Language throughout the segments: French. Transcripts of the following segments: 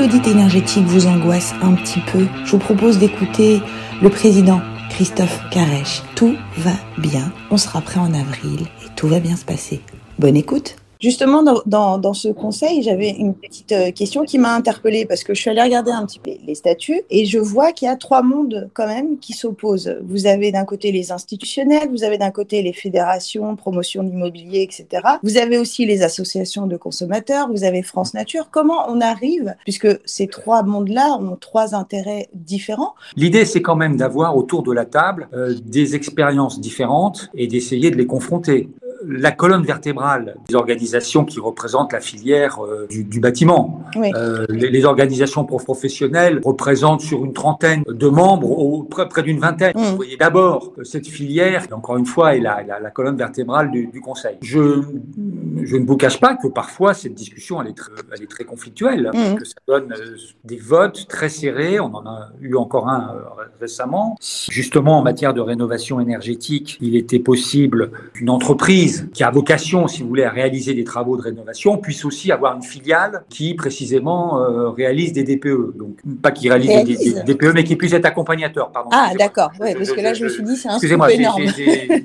l'audit énergétique vous angoisse un petit peu, je vous propose d'écouter le président Christophe Carèche. Tout va bien, on sera prêt en avril et tout va bien se passer. Bonne écoute Justement, dans, dans, dans, ce conseil, j'avais une petite euh, question qui m'a interpellée parce que je suis allée regarder un petit peu les statuts et je vois qu'il y a trois mondes quand même qui s'opposent. Vous avez d'un côté les institutionnels, vous avez d'un côté les fédérations, promotion d'immobilier, etc. Vous avez aussi les associations de consommateurs, vous avez France Nature. Comment on arrive, puisque ces trois mondes-là ont trois intérêts différents? L'idée, c'est quand même d'avoir autour de la table euh, des expériences différentes et d'essayer de les confronter la colonne vertébrale des organisations qui représentent la filière euh, du, du, bâtiment. Oui. Euh, les, les, organisations professionnelles représentent sur une trentaine de membres, au, près, près d'une vingtaine. Mmh. Vous voyez d'abord cette filière, qui, encore une fois, est la, la, la colonne vertébrale du, du, Conseil. Je, je ne vous cache pas que parfois cette discussion elle est, très, elle est très conflictuelle, mmh. que ça donne euh, des votes très serrés. On en a eu encore un récemment. Justement, en matière de rénovation énergétique, il était possible qu'une entreprise qui a vocation, si vous voulez, à réaliser des travaux de rénovation, puisse aussi avoir une filiale qui précisément euh, réalise des DPE. Donc pas qui réalise, réalise. Des, des, DPE, mais qui puisse être accompagnateur. Pardon. Ah d'accord, ouais, parce je, que là je, je, me suis dit c'est un Excusez-moi, énorme.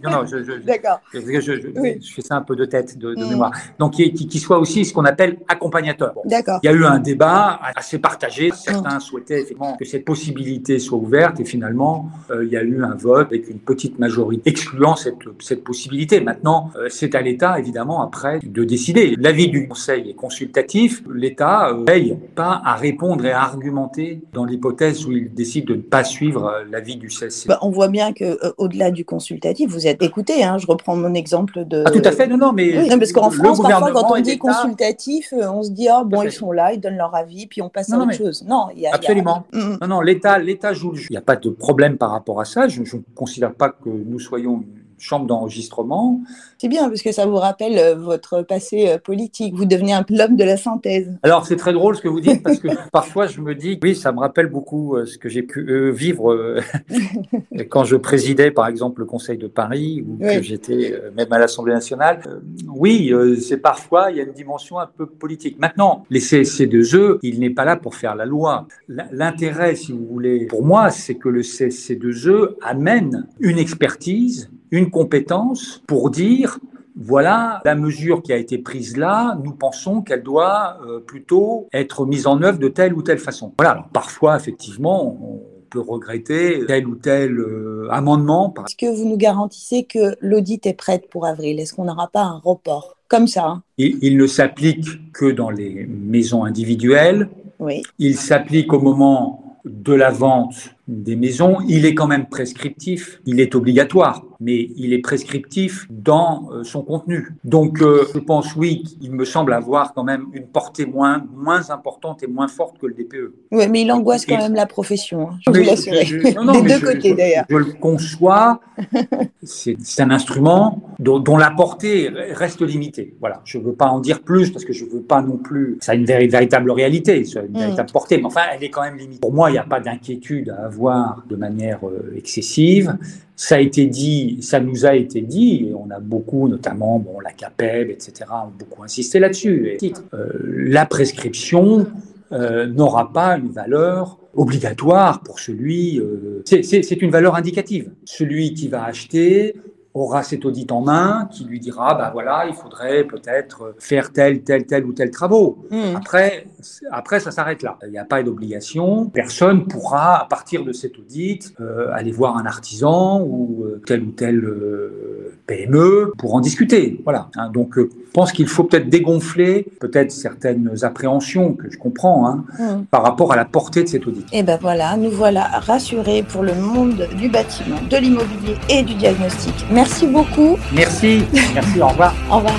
non non, je, d'accord. Je, oui. fais ça un peu de tête, de, de mmh. mémoire. Donc qui, qui, soit aussi ce qu'on appelle accompagnateur. Bon. D'accord. Il y a eu un débat assez partagé. Certains mmh. souhaitaient effectivement que cette possibilité soit ouverte et finalement euh, il y a eu un vote avec une petite majorité excluant cette, cette possibilité. Maintenant, c'est à l'État, évidemment, après, de décider. L'avis du Conseil est consultatif. L'État ne veille pas à répondre et à argumenter dans l'hypothèse où il décide de ne pas suivre euh, l'avis du CSC. Bah, on voit bien que euh, au-delà du consultatif, vous êtes écouté. Hein, je reprends mon exemple de. Ah, tout à fait, non, non, mais. Oui, non, parce qu'en France, parfois, quand on dit consultatif, on se dit, oh, bon, ils sont là, ils donnent leur avis, puis on passe non, à autre mais... chose. Non, il y a. Absolument. Y a... Non, non, l'État, l'État joue le jeu. Il n'y a pas de problème par rapport à ça. Je ne considère pas que nous soyons chambre d'enregistrement. C'est bien parce que ça vous rappelle euh, votre passé euh, politique. Vous devenez un l'homme de la synthèse. Alors c'est très drôle ce que vous dites parce que parfois je me dis oui ça me rappelle beaucoup euh, ce que j'ai pu vivre quand je présidais par exemple le Conseil de Paris ou oui. que j'étais même à l'Assemblée nationale. oui c'est parfois il y a une dimension un peu politique. Maintenant les CSC2E il n'est pas là pour faire la loi. L'intérêt si vous voulez pour moi c'est que le CSC2E amène une expertise une compétence pour dire voilà la mesure qui a été prise là, nous pensons qu'elle doit euh, plutôt être mise en œuvre de telle ou telle façon. Voilà, alors parfois effectivement on peut regretter tel ou tel euh, amendement. Est-ce que vous nous garantissez que l'audit est prête pour avril? Est-ce qu'on n'aura pas un report? Comme ça hein il, il, ne s'applique que dans les maisons individuelles. Oui. Il s'applique au moment de la vente des maisons, il est quand même prescriptif, il est obligatoire, mais il est prescriptif dans euh, son contenu. Donc euh, je pense oui, il me semble avoir quand même une portée moins, moins importante et moins forte que le DPE. Oui, mais il angoisse quand et, même la profession, hein, je vous l'assure. Des deux côtés d'ailleurs. Je, je, le conçois, c'est un instrument dont, dont, la portée reste limitée. Voilà, je ne veux pas en dire plus parce que je ne veux pas non plus, ça a une véritable réalité, une mm. véritable portée, mais enfin elle est quand même limitée. Pour moi, il n'y a pas d'inquiétude à avoir voir de manière euh, excessive. Ça a été dit, ça nous a été dit, et on a beaucoup, notamment bon, la CAPEB, etc., beaucoup insisté là-dessus. Euh, la prescription euh, n'aura pas une valeur obligatoire pour celui. Euh, c'est une valeur indicative. Celui qui va acheter aura cet audit en main qui lui dira bah voilà il faudrait peut-être faire tel tel tel ou tel travaux. Mmh. après après ça s'arrête là. Il n'y a pas d'obligation. Personne pourra à partir de cet audit euh, aller voir un artisan ou euh, tel ou tel euh, PME pour en discuter. Voilà. Hein, donc euh, je pense qu'il faut peut-être dégonfler peut-être certaines appréhensions que je comprends hein, mmh. par rapport à la portée de cet audit. Et ben voilà nous voilà rassurés pour le monde du bâtiment de l'immobilier et du diagnostic. Merci Merci beaucoup. Merci. Merci. Au revoir. Au revoir.